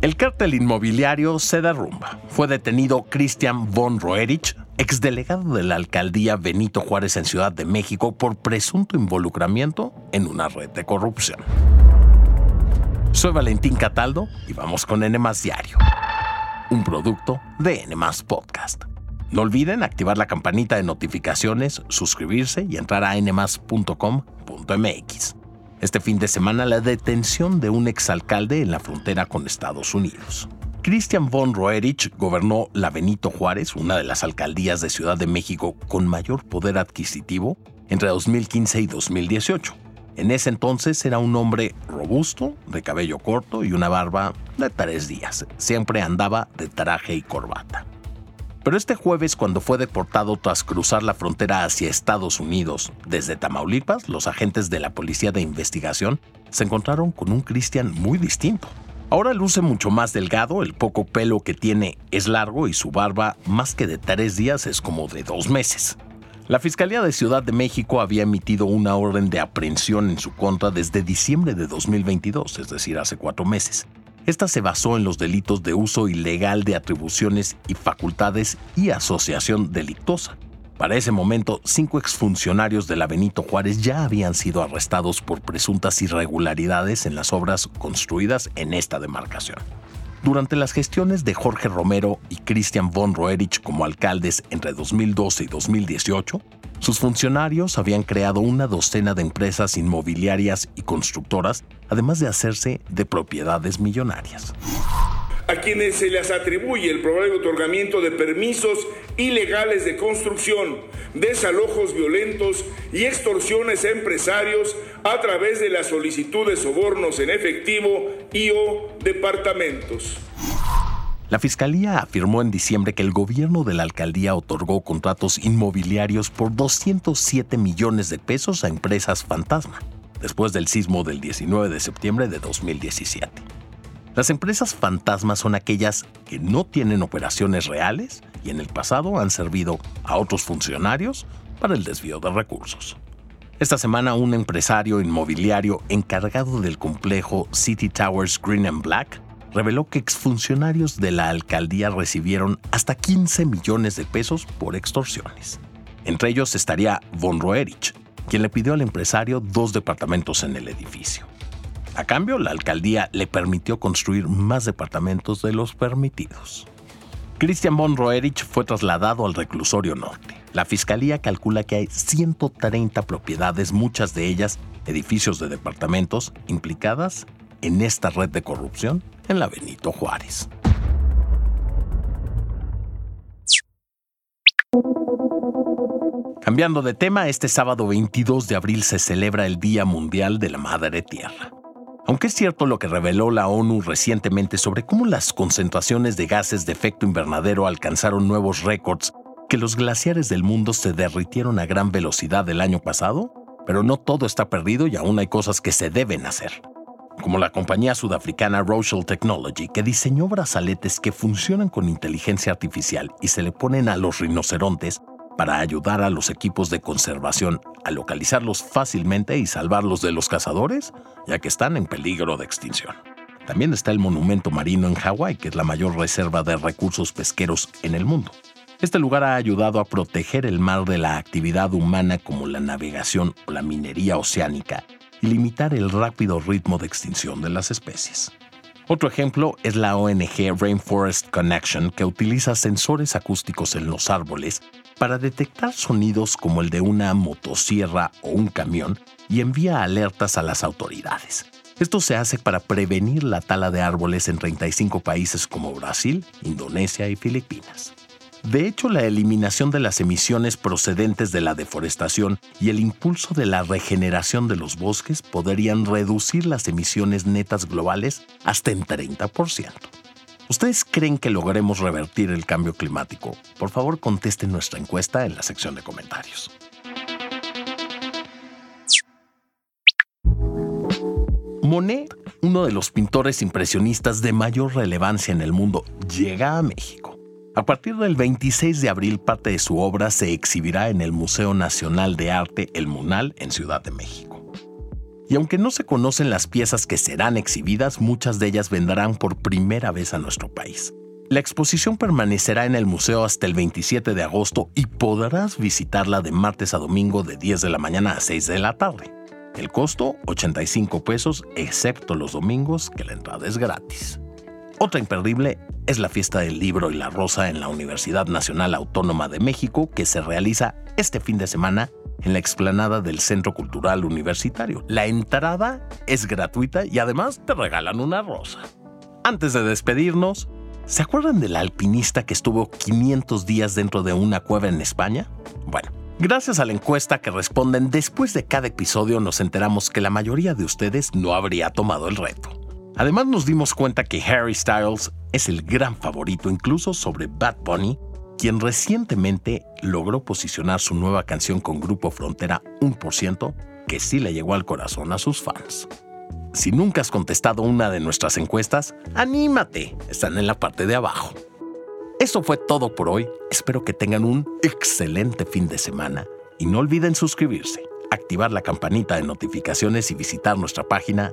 El cártel inmobiliario se derrumba. Fue detenido Christian von Roerich, exdelegado de la alcaldía Benito Juárez en Ciudad de México, por presunto involucramiento en una red de corrupción. Soy Valentín Cataldo y vamos con N Diario, un producto de N Podcast. No olviden activar la campanita de notificaciones, suscribirse y entrar a nmas.com.mx. Este fin de semana la detención de un exalcalde en la frontera con Estados Unidos. Christian von Roerich gobernó la Benito Juárez, una de las alcaldías de Ciudad de México con mayor poder adquisitivo, entre 2015 y 2018. En ese entonces era un hombre robusto, de cabello corto y una barba de tres días. Siempre andaba de traje y corbata. Pero este jueves, cuando fue deportado tras cruzar la frontera hacia Estados Unidos desde Tamaulipas, los agentes de la Policía de Investigación se encontraron con un Cristian muy distinto. Ahora luce mucho más delgado, el poco pelo que tiene es largo y su barba, más que de tres días, es como de dos meses. La Fiscalía de Ciudad de México había emitido una orden de aprehensión en su contra desde diciembre de 2022, es decir, hace cuatro meses. Esta se basó en los delitos de uso ilegal de atribuciones y facultades y asociación delictosa. Para ese momento, cinco exfuncionarios de la Benito Juárez ya habían sido arrestados por presuntas irregularidades en las obras construidas en esta demarcación. Durante las gestiones de Jorge Romero y Christian von Roerich como alcaldes entre 2012 y 2018, sus funcionarios habían creado una docena de empresas inmobiliarias y constructoras, además de hacerse de propiedades millonarias. A quienes se les atribuye el probable otorgamiento de permisos ilegales de construcción, desalojos violentos y extorsiones a empresarios a través de la solicitud de sobornos en efectivo y o departamentos. La Fiscalía afirmó en diciembre que el gobierno de la alcaldía otorgó contratos inmobiliarios por 207 millones de pesos a empresas fantasma, después del sismo del 19 de septiembre de 2017. Las empresas fantasmas son aquellas que no tienen operaciones reales y en el pasado han servido a otros funcionarios para el desvío de recursos. Esta semana un empresario inmobiliario encargado del complejo City Towers Green and Black reveló que exfuncionarios de la alcaldía recibieron hasta 15 millones de pesos por extorsiones. Entre ellos estaría Von Roerich, quien le pidió al empresario dos departamentos en el edificio. A cambio, la alcaldía le permitió construir más departamentos de los permitidos. Christian von Roerich fue trasladado al reclusorio norte. La fiscalía calcula que hay 130 propiedades, muchas de ellas edificios de departamentos, implicadas en esta red de corrupción en la Benito Juárez. Cambiando de tema, este sábado 22 de abril se celebra el Día Mundial de la Madre Tierra. Aunque es cierto lo que reveló la ONU recientemente sobre cómo las concentraciones de gases de efecto invernadero alcanzaron nuevos récords, que los glaciares del mundo se derritieron a gran velocidad el año pasado, pero no todo está perdido y aún hay cosas que se deben hacer como la compañía sudafricana Rochelle Technology, que diseñó brazaletes que funcionan con inteligencia artificial y se le ponen a los rinocerontes para ayudar a los equipos de conservación a localizarlos fácilmente y salvarlos de los cazadores, ya que están en peligro de extinción. También está el monumento marino en Hawái, que es la mayor reserva de recursos pesqueros en el mundo. Este lugar ha ayudado a proteger el mar de la actividad humana como la navegación o la minería oceánica y limitar el rápido ritmo de extinción de las especies. Otro ejemplo es la ONG Rainforest Connection, que utiliza sensores acústicos en los árboles para detectar sonidos como el de una motosierra o un camión y envía alertas a las autoridades. Esto se hace para prevenir la tala de árboles en 35 países como Brasil, Indonesia y Filipinas. De hecho, la eliminación de las emisiones procedentes de la deforestación y el impulso de la regeneración de los bosques podrían reducir las emisiones netas globales hasta en 30%. ¿Ustedes creen que lograremos revertir el cambio climático? Por favor, contesten nuestra encuesta en la sección de comentarios. Monet, uno de los pintores impresionistas de mayor relevancia en el mundo, llega a México. A partir del 26 de abril, parte de su obra se exhibirá en el Museo Nacional de Arte El Munal en Ciudad de México. Y aunque no se conocen las piezas que serán exhibidas, muchas de ellas vendrán por primera vez a nuestro país. La exposición permanecerá en el museo hasta el 27 de agosto y podrás visitarla de martes a domingo de 10 de la mañana a 6 de la tarde. El costo, 85 pesos, excepto los domingos, que la entrada es gratis. Otra imperdible es la fiesta del libro y la rosa en la Universidad Nacional Autónoma de México que se realiza este fin de semana en la explanada del Centro Cultural Universitario. La entrada es gratuita y además te regalan una rosa. Antes de despedirnos, ¿Se acuerdan del alpinista que estuvo 500 días dentro de una cueva en España? Bueno, gracias a la encuesta que responden después de cada episodio nos enteramos que la mayoría de ustedes no habría tomado el reto. Además nos dimos cuenta que Harry Styles es el gran favorito incluso sobre Bad Bunny, quien recientemente logró posicionar su nueva canción con Grupo Frontera 1%, que sí le llegó al corazón a sus fans. Si nunca has contestado una de nuestras encuestas, anímate, están en la parte de abajo. Eso fue todo por hoy, espero que tengan un excelente fin de semana y no olviden suscribirse, activar la campanita de notificaciones y visitar nuestra página